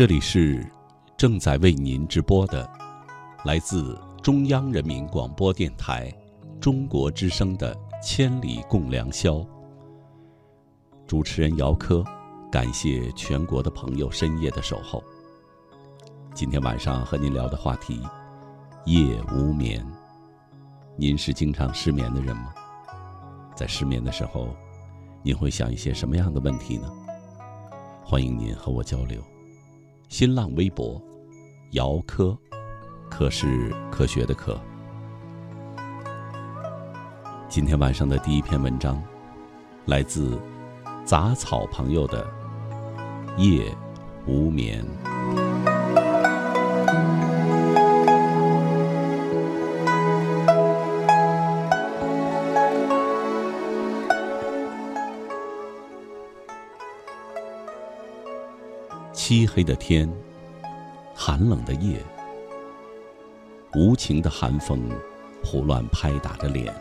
这里是正在为您直播的，来自中央人民广播电台中国之声的《千里共良宵》。主持人姚科，感谢全国的朋友深夜的守候。今天晚上和您聊的话题：夜无眠。您是经常失眠的人吗？在失眠的时候，您会想一些什么样的问题呢？欢迎您和我交流。新浪微博，姚科，科是科学的科。今天晚上的第一篇文章，来自杂草朋友的夜无眠。漆黑的天，寒冷的夜，无情的寒风胡乱拍打着脸。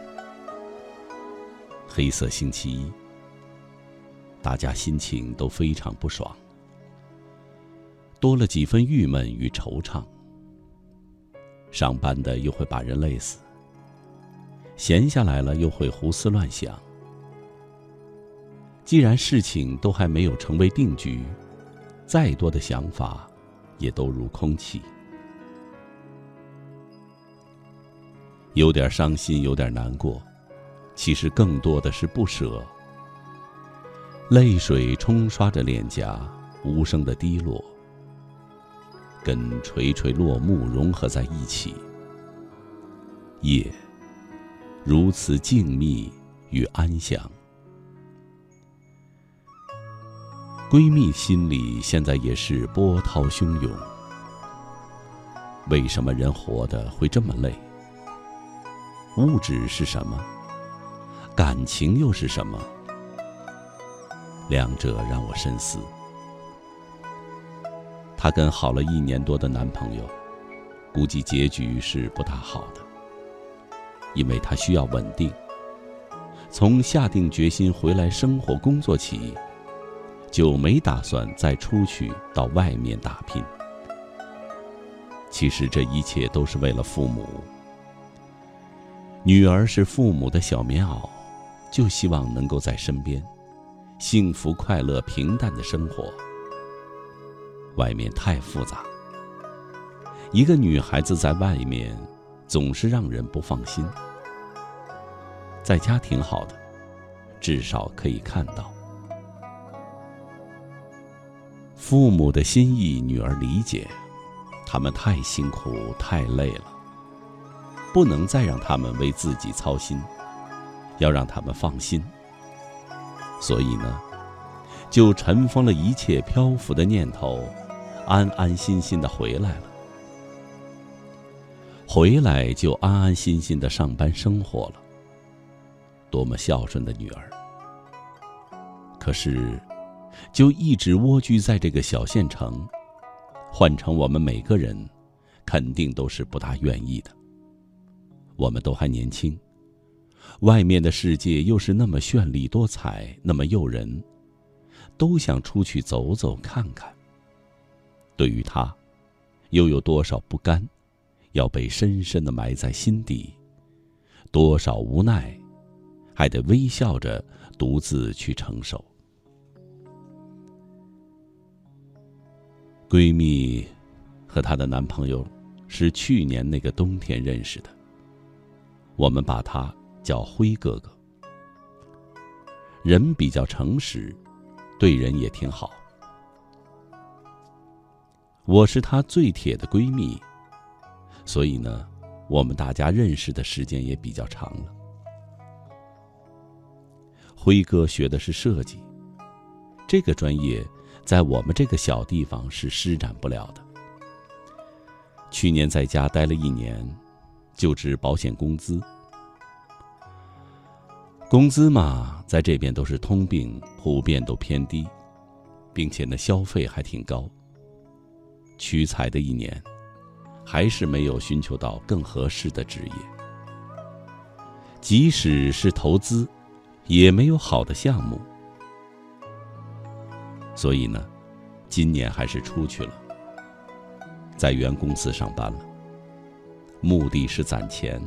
黑色星期一，大家心情都非常不爽，多了几分郁闷与惆怅。上班的又会把人累死，闲下来了又会胡思乱想。既然事情都还没有成为定局。再多的想法，也都如空气。有点伤心，有点难过，其实更多的是不舍。泪水冲刷着脸颊，无声的滴落，跟垂垂落幕融合在一起。夜，如此静谧与安详。闺蜜心里现在也是波涛汹涌。为什么人活得会这么累？物质是什么？感情又是什么？两者让我深思。她跟好了一年多的男朋友，估计结局是不大好的，因为她需要稳定。从下定决心回来生活工作起。就没打算再出去到外面打拼。其实这一切都是为了父母。女儿是父母的小棉袄，就希望能够在身边，幸福快乐平淡的生活。外面太复杂，一个女孩子在外面，总是让人不放心。在家挺好的，至少可以看到。父母的心意，女儿理解，他们太辛苦太累了，不能再让他们为自己操心，要让他们放心。所以呢，就尘封了一切漂浮的念头，安安心心的回来了。回来就安安心心的上班生活了。多么孝顺的女儿！可是。就一直蜗居在这个小县城，换成我们每个人，肯定都是不大愿意的。我们都还年轻，外面的世界又是那么绚丽多彩，那么诱人，都想出去走走看看。对于他，又有多少不甘，要被深深的埋在心底？多少无奈，还得微笑着独自去承受。闺蜜和她的男朋友是去年那个冬天认识的。我们把他叫辉哥哥。人比较诚实，对人也挺好。我是她最铁的闺蜜，所以呢，我们大家认识的时间也比较长了。辉哥学的是设计，这个专业。在我们这个小地方是施展不了的。去年在家待了一年，就职保险工资，工资嘛，在这边都是通病，普遍都偏低，并且呢，消费还挺高。屈才的一年，还是没有寻求到更合适的职业。即使是投资，也没有好的项目。所以呢，今年还是出去了，在原公司上班了，目的是攒钱，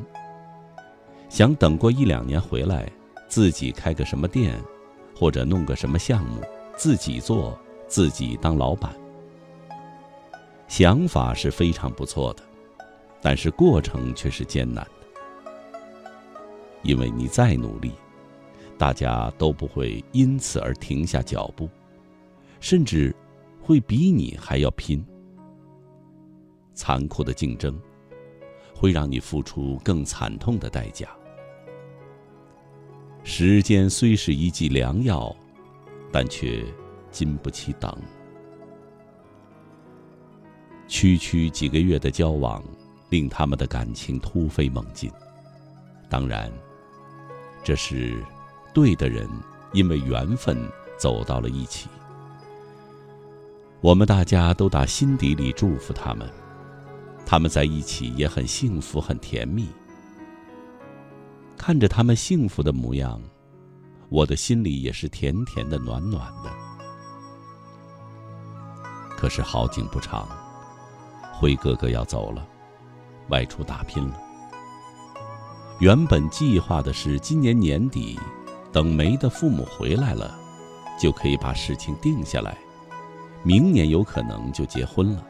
想等过一两年回来，自己开个什么店，或者弄个什么项目，自己做，自己当老板。想法是非常不错的，但是过程却是艰难。的，因为你再努力，大家都不会因此而停下脚步，甚至会比你还要拼。残酷的竞争，会让你付出更惨痛的代价。时间虽是一剂良药，但却经不起等。区区几个月的交往，令他们的感情突飞猛进。当然，这是对的人，因为缘分走到了一起。我们大家都打心底里祝福他们。他们在一起也很幸福，很甜蜜。看着他们幸福的模样，我的心里也是甜甜的、暖暖的。可是好景不长，辉哥哥要走了，外出打拼了。原本计划的是今年年底，等梅的父母回来了，就可以把事情定下来，明年有可能就结婚了。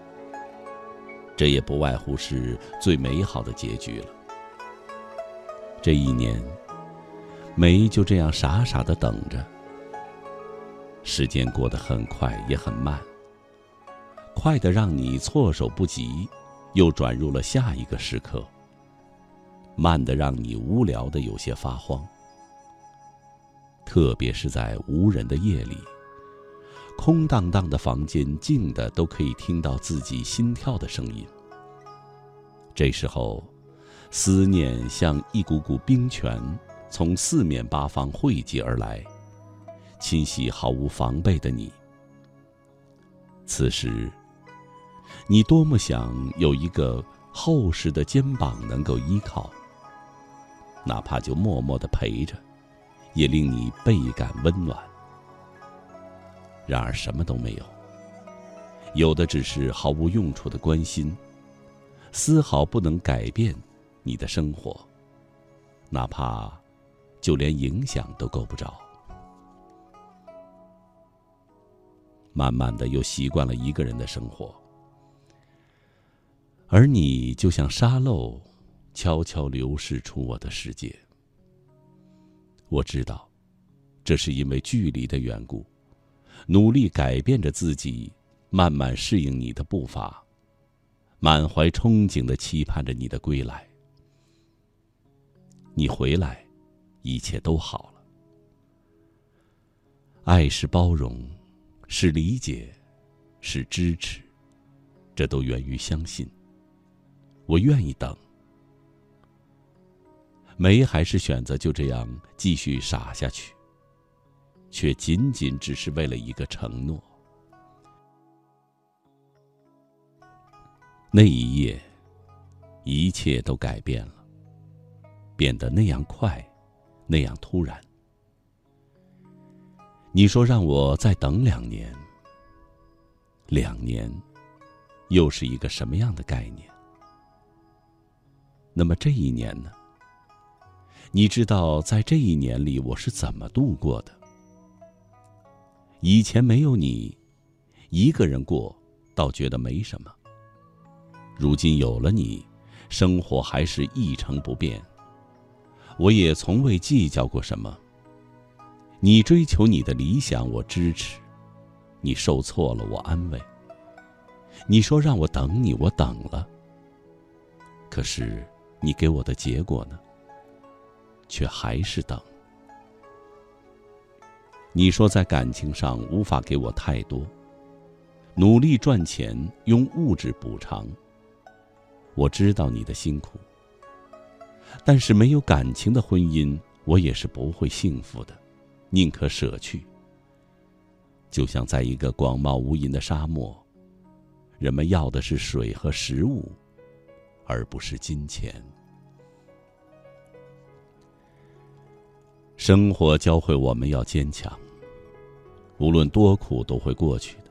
这也不外乎是最美好的结局了。这一年，梅就这样傻傻的等着。时间过得很快，也很慢，快的让你措手不及，又转入了下一个时刻；慢的让你无聊的有些发慌。特别是在无人的夜里。空荡荡的房间，静的都可以听到自己心跳的声音。这时候，思念像一股股冰泉，从四面八方汇集而来，侵袭毫无防备的你。此时，你多么想有一个厚实的肩膀能够依靠，哪怕就默默的陪着，也令你倍感温暖。然而什么都没有，有的只是毫无用处的关心，丝毫不能改变你的生活，哪怕就连影响都够不着。慢慢的又习惯了一个人的生活，而你就像沙漏，悄悄流逝出我的世界。我知道，这是因为距离的缘故。努力改变着自己，慢慢适应你的步伐，满怀憧憬的期盼着你的归来。你回来，一切都好了。爱是包容，是理解，是支持，这都源于相信。我愿意等。梅还是选择就这样继续傻下去。却仅仅只是为了一个承诺。那一夜，一切都改变了，变得那样快，那样突然。你说让我再等两年，两年，又是一个什么样的概念？那么这一年呢？你知道，在这一年里，我是怎么度过的？以前没有你，一个人过，倒觉得没什么。如今有了你，生活还是一成不变。我也从未计较过什么。你追求你的理想，我支持；你受挫了，我安慰。你说让我等你，我等了。可是，你给我的结果呢？却还是等。你说在感情上无法给我太多，努力赚钱用物质补偿。我知道你的辛苦，但是没有感情的婚姻，我也是不会幸福的，宁可舍去。就像在一个广袤无垠的沙漠，人们要的是水和食物，而不是金钱。生活教会我们要坚强，无论多苦都会过去的。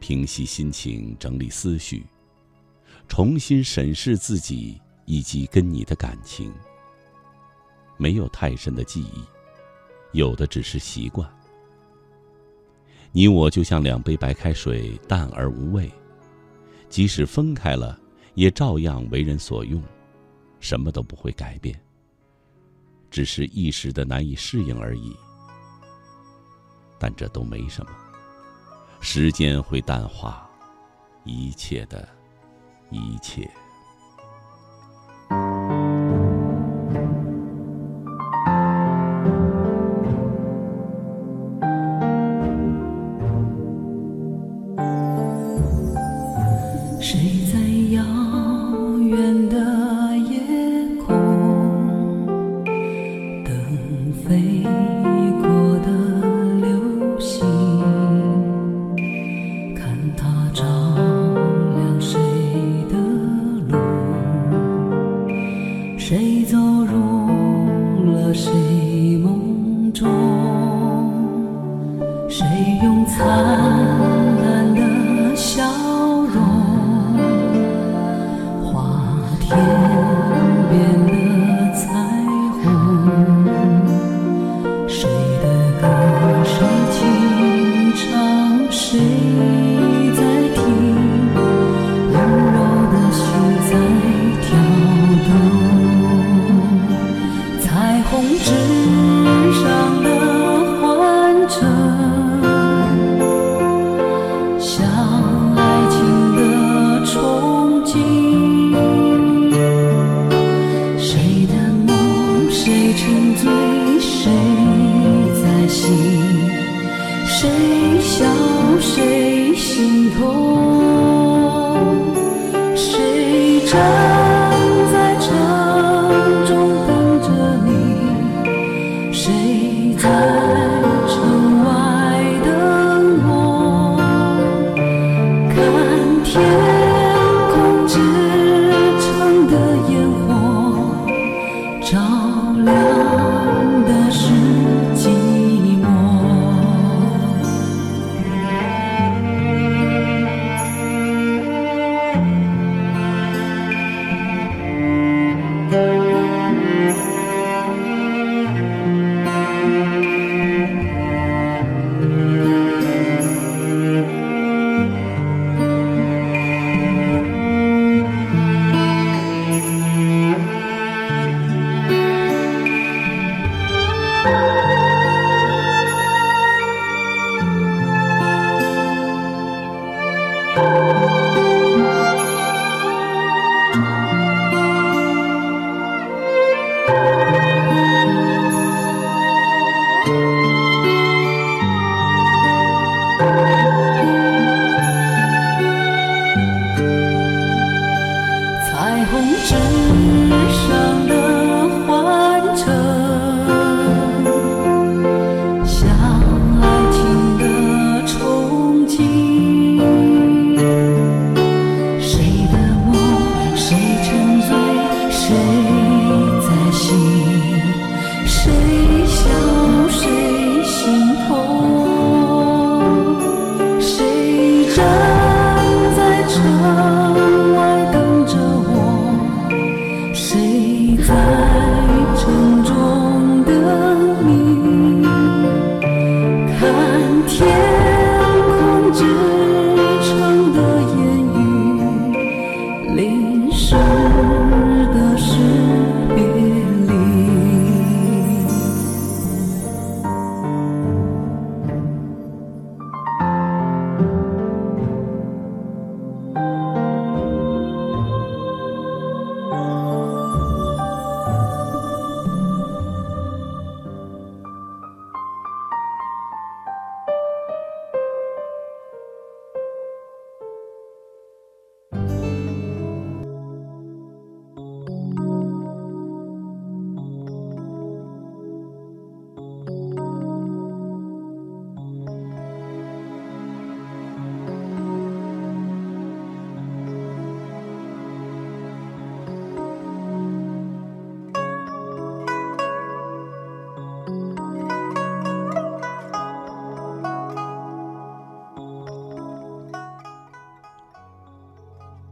平息心情，整理思绪，重新审视自己以及跟你的感情。没有太深的记忆，有的只是习惯。你我就像两杯白开水，淡而无味，即使分开了，也照样为人所用，什么都不会改变，只是一时的难以适应而已。但这都没什么，时间会淡化一切的一切。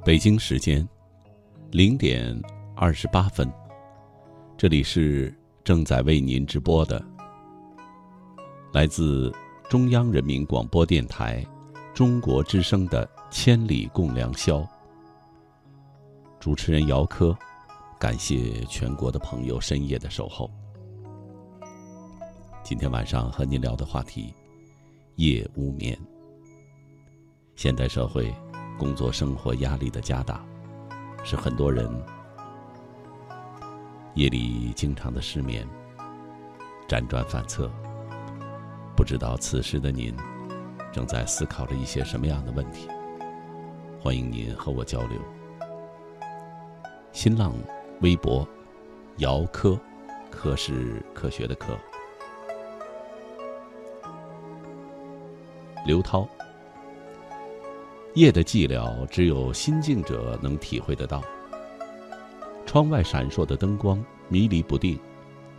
北京时间零点二十八分，这里是正在为您直播的，来自中央人民广播电台中国之声的《千里共良宵》。主持人姚科，感谢全国的朋友深夜的守候。今天晚上和您聊的话题：夜无眠。现代社会。工作生活压力的加大，使很多人夜里经常的失眠、辗转反侧。不知道此时的您正在思考着一些什么样的问题？欢迎您和我交流。新浪微博：姚科，科是科学的科。刘涛。夜的寂寥，只有心静者能体会得到。窗外闪烁的灯光迷离不定，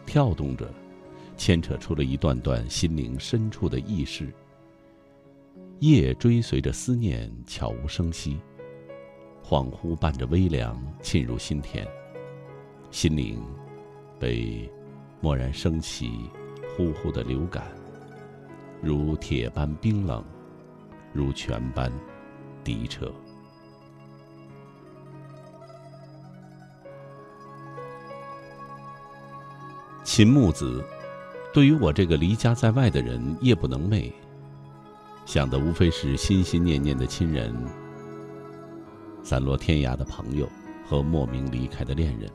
跳动着，牵扯出了一段段心灵深处的意识。夜追随着思念，悄无声息，恍惚伴着微凉沁入心田，心灵被蓦然升起呼呼的流感，如铁般冰冷，如泉般。低彻。秦木子，对于我这个离家在外的人，夜不能寐，想的无非是心心念念的亲人，散落天涯的朋友和莫名离开的恋人，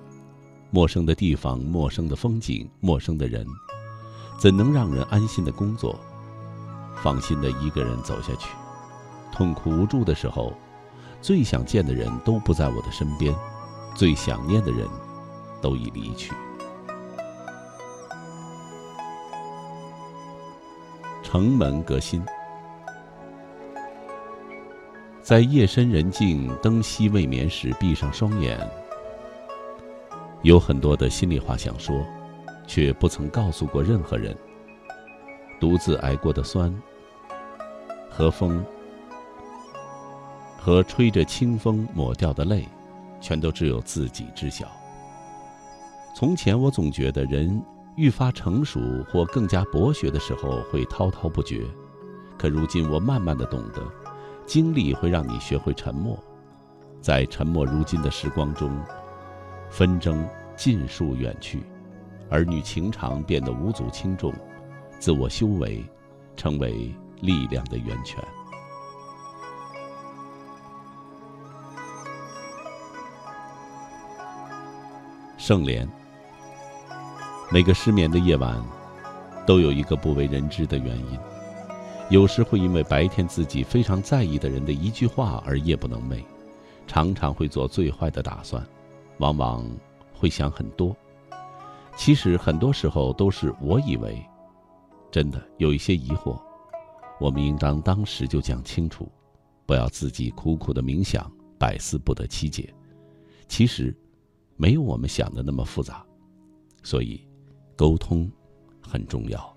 陌生的地方，陌生的风景，陌生的人，怎能让人安心的工作，放心的一个人走下去？痛苦无助的时候，最想见的人都不在我的身边，最想念的人，都已离去。城门革新，在夜深人静、灯熄未眠时，闭上双眼，有很多的心里话想说，却不曾告诉过任何人。独自挨过的酸，和风。和吹着清风抹掉的泪，全都只有自己知晓。从前我总觉得人愈发成熟或更加博学的时候会滔滔不绝，可如今我慢慢的懂得，经历会让你学会沉默，在沉默如今的时光中，纷争尽数远去，儿女情长变得无足轻重，自我修为成为力量的源泉。圣莲。每个失眠的夜晚，都有一个不为人知的原因。有时会因为白天自己非常在意的人的一句话而夜不能寐，常常会做最坏的打算，往往会想很多。其实很多时候都是我以为，真的有一些疑惑，我们应当当时就讲清楚，不要自己苦苦的冥想，百思不得其解。其实。没有我们想的那么复杂，所以沟通很重要。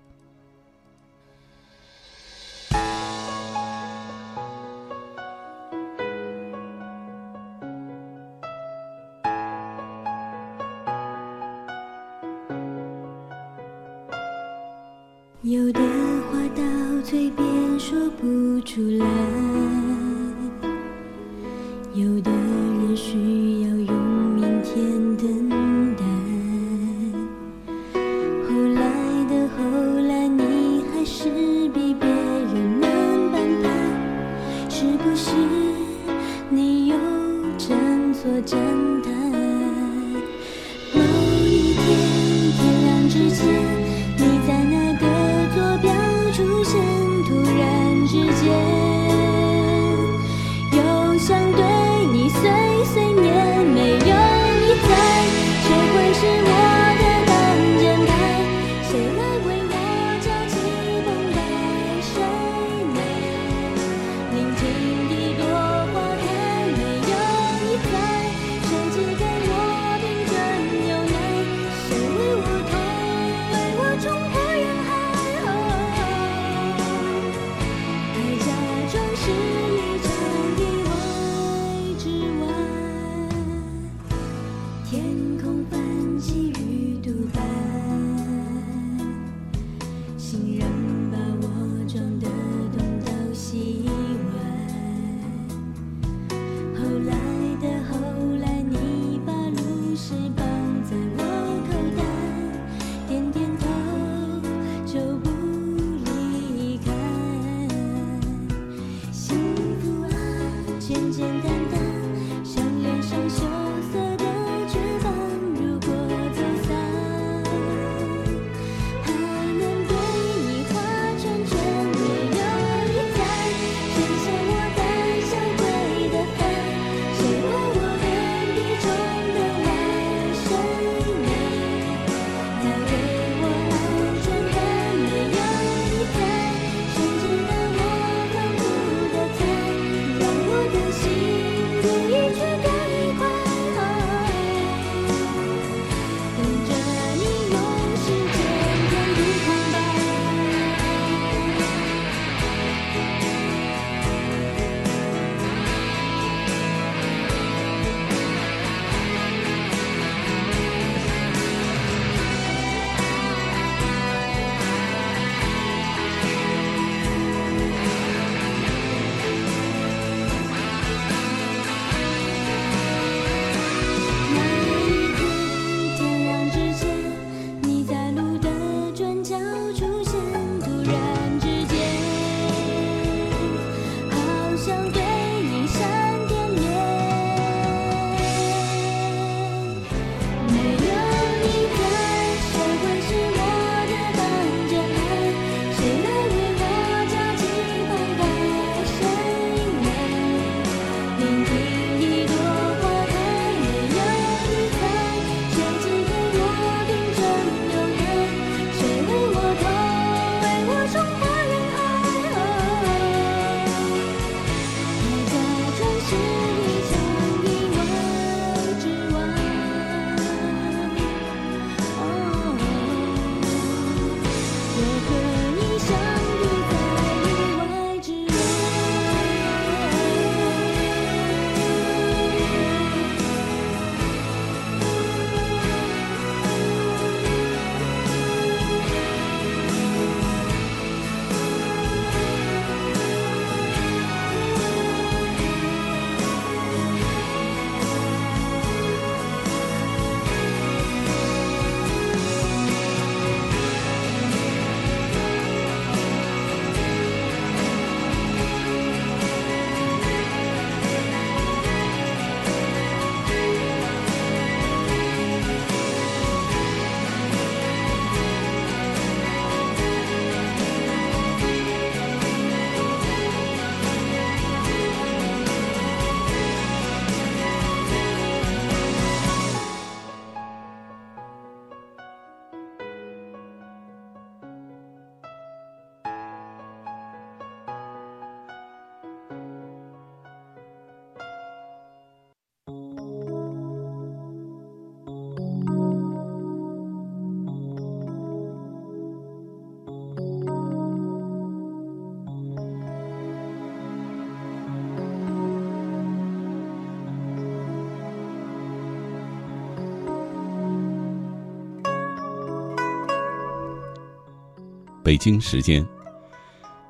北京时间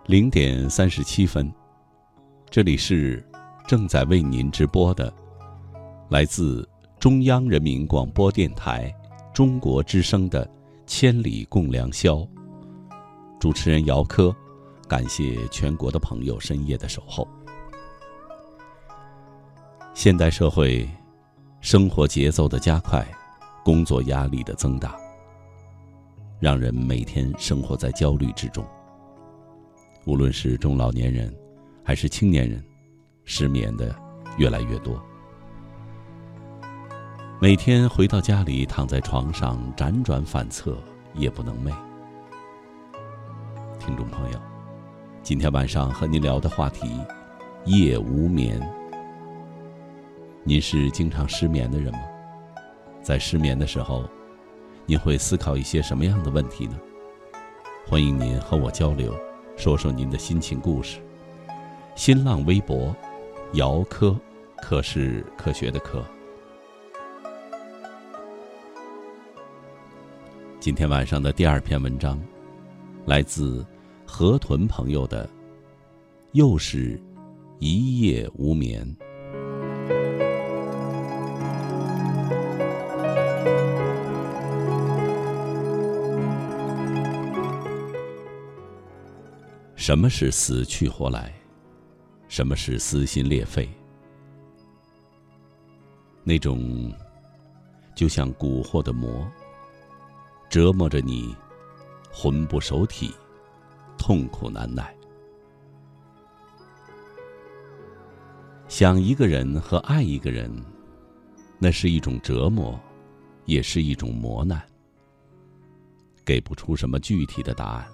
零点三十七分，这里是正在为您直播的，来自中央人民广播电台中国之声的《千里共良宵》。主持人姚科，感谢全国的朋友深夜的守候。现代社会，生活节奏的加快，工作压力的增大。让人每天生活在焦虑之中。无论是中老年人，还是青年人，失眠的越来越多。每天回到家里，躺在床上辗转反侧，夜不能寐。听众朋友，今天晚上和您聊的话题：夜无眠。您是经常失眠的人吗？在失眠的时候，您会思考一些什么样的问题呢？欢迎您和我交流说说您的心情故事。新浪微博姚科科是科学的科。今天晚上的第二篇文章来自河豚朋友的又是一夜无眠。什么是死去活来？什么是撕心裂肺？那种就像蛊惑的魔。折磨着你，魂不守体，痛苦难耐。想一个人和爱一个人，那是一种折磨，也是一种磨难。给不出什么具体的答案，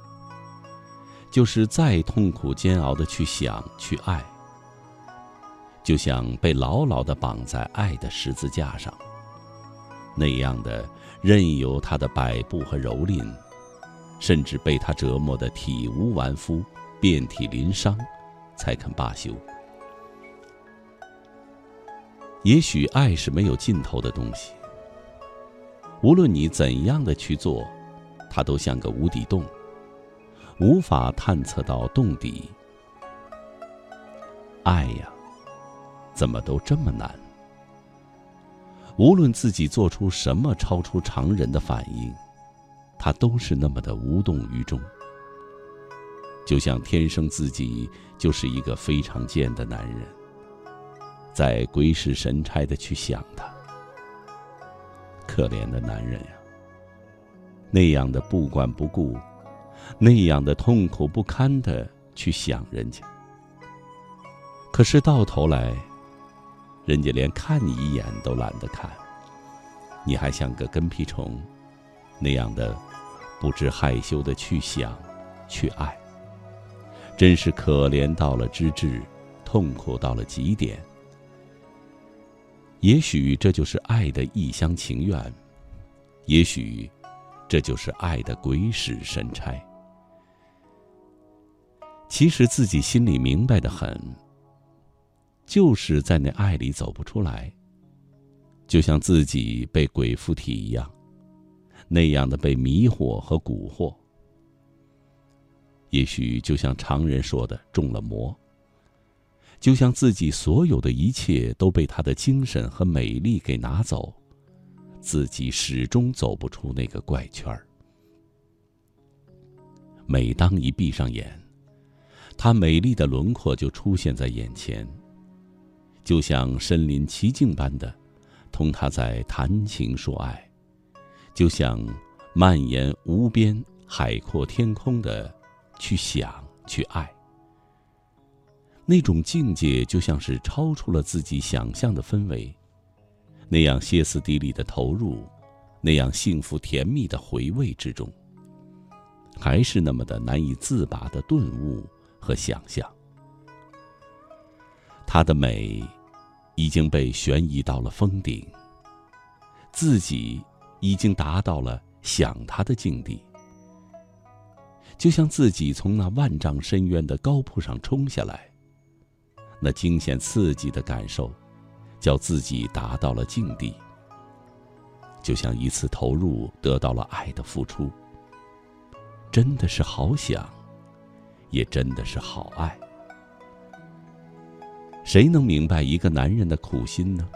就是再痛苦煎熬的去想去爱，就像被牢牢的绑在爱的十字架上，那样的。任由他的摆布和蹂躏，甚至被他折磨的体无完肤、遍体鳞伤，才肯罢休。也许爱是没有尽头的东西，无论你怎样的去做，它都像个无底洞，无法探测到洞底。爱呀，怎么都这么难？无论自己做出什么超出常人的反应，他都是那么的无动于衷，就像天生自己就是一个非常贱的男人，在鬼使神差的去想他。可怜的男人呀，那样的不管不顾，那样的痛苦不堪的去想人家，可是到头来。人家连看你一眼都懒得看，你还像个跟屁虫，那样的不知害羞的去想，去爱，真是可怜到了极致，痛苦到了极点。也许这就是爱的一厢情愿，也许这就是爱的鬼使神差。其实自己心里明白的很。就是在那爱里走不出来，就像自己被鬼附体一样，那样的被迷惑和蛊惑。也许就像常人说的中了魔，就像自己所有的一切都被他的精神和美丽给拿走，自己始终走不出那个怪圈儿。每当一闭上眼，他美丽的轮廓就出现在眼前。就像身临其境般的，同他在谈情说爱，就像蔓延无边海阔天空的去想去爱。那种境界就像是超出了自己想象的氛围，那样歇斯底里的投入，那样幸福甜蜜的回味之中，还是那么的难以自拔的顿悟和想象。他的美，已经被悬移到了峰顶。自己已经达到了想他的境地，就像自己从那万丈深渊的高坡上冲下来，那惊险刺激的感受，叫自己达到了境地。就像一次投入得到了爱的付出，真的是好想，也真的是好爱。谁能明白一个男人的苦心呢？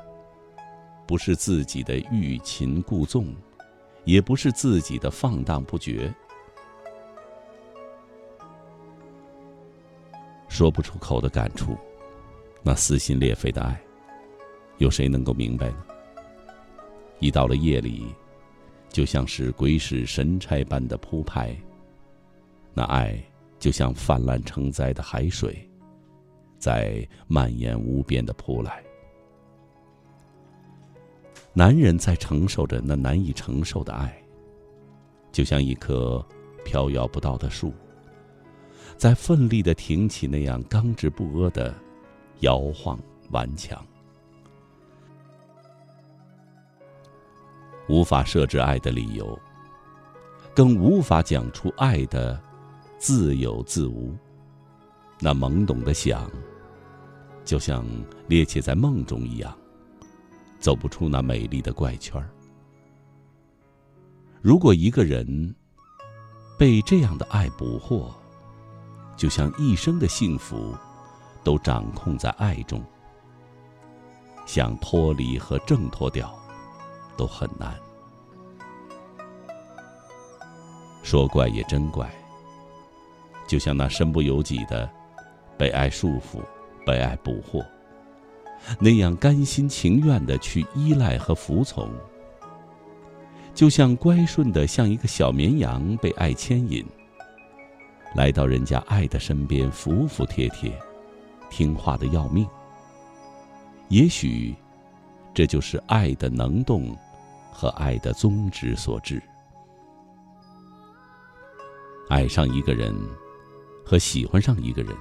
不是自己的欲擒故纵，也不是自己的放荡不绝。说不出口的感触，那撕心裂肺的爱，有谁能够明白呢？一到了夜里，就像是鬼使神差般的铺排，那爱就像泛滥成灾的海水。在蔓延无边的扑来，男人在承受着那难以承受的爱，就像一棵飘摇不到的树，在奋力的挺起那样刚直不阿的摇晃顽强，无法设置爱的理由，更无法讲出爱的自有自无，那懵懂的想。就像趔趄在梦中一样，走不出那美丽的怪圈儿。如果一个人被这样的爱捕获，就像一生的幸福都掌控在爱中，想脱离和挣脱掉都很难。说怪也真怪，就像那身不由己的被爱束缚、被爱捕获，那样甘心情愿的去依赖和服从，就像乖顺的像一个小绵羊被爱牵引，来到人家爱的身边，服服帖帖，听话的要命。也许，这就是爱的能动和爱的宗旨所致。爱上一个人，和喜欢上一个人，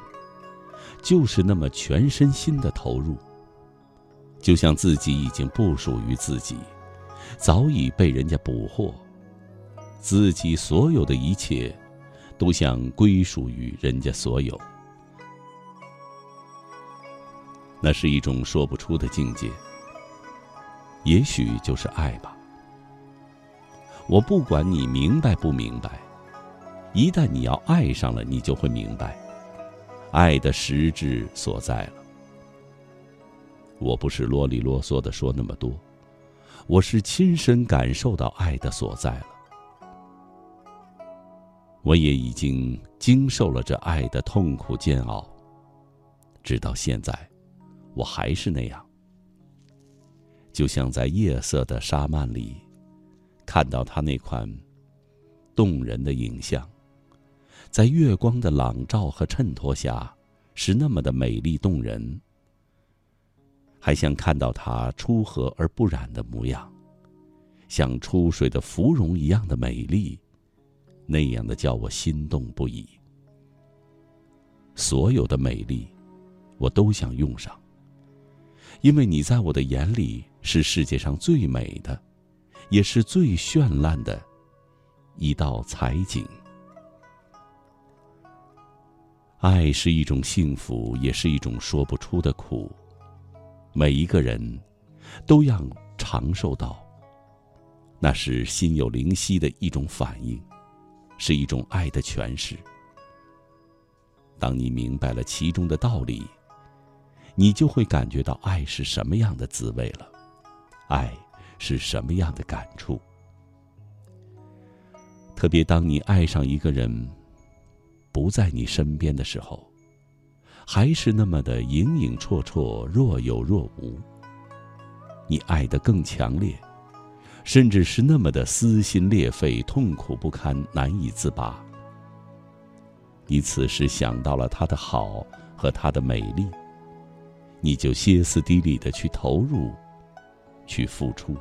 就是那么全身心的投入。就像自己已经不属于自己，早已被人家捕获，自己所有的一切，都想归属于人家所有。那是一种说不出的境界，也许就是爱吧。我不管你明白不明白。一旦你要爱上了，你就会明白，爱的实质所在了。我不是啰里啰嗦的说那么多，我是亲身感受到爱的所在了。我也已经经受了这爱的痛苦煎熬，直到现在，我还是那样，就像在夜色的沙漫里，看到他那款动人的影像。在月光的朗照和衬托下，是那么的美丽动人。还像看到它出河而不染的模样，像出水的芙蓉一样的美丽，那样的叫我心动不已。所有的美丽，我都想用上，因为你在我的眼里是世界上最美的，也是最绚烂的一道彩景。爱是一种幸福，也是一种说不出的苦。每一个人，都要尝受到。那是心有灵犀的一种反应，是一种爱的诠释。当你明白了其中的道理，你就会感觉到爱是什么样的滋味了，爱是什么样的感触。特别当你爱上一个人。不在你身边的时候，还是那么的影影绰绰、若有若无。你爱得更强烈，甚至是那么的撕心裂肺、痛苦不堪、难以自拔。你此时想到了他的好和他的美丽，你就歇斯底里的去投入，去付出。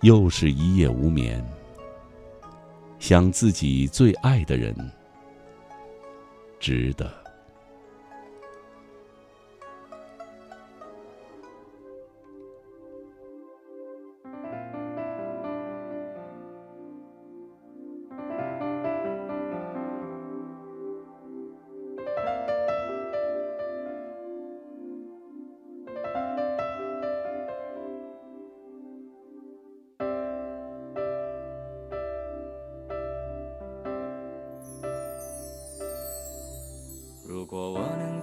又是一夜无眠。想自己最爱的人，值得。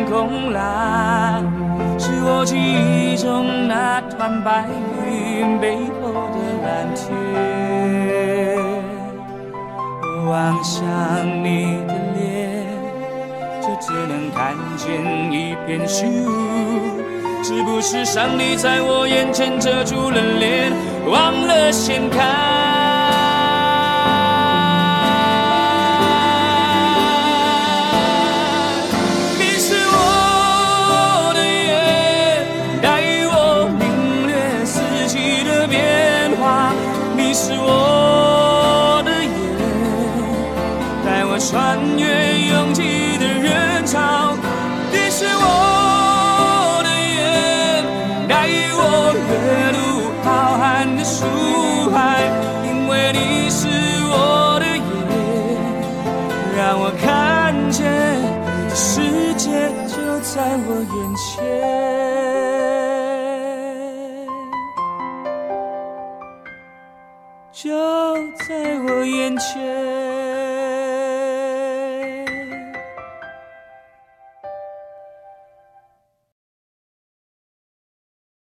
天空蓝，是我记忆中那团白云背后的蓝天。我望向你的脸，就只能看见一片虚无。是不是上帝在我眼前遮住了脸，忘了掀开？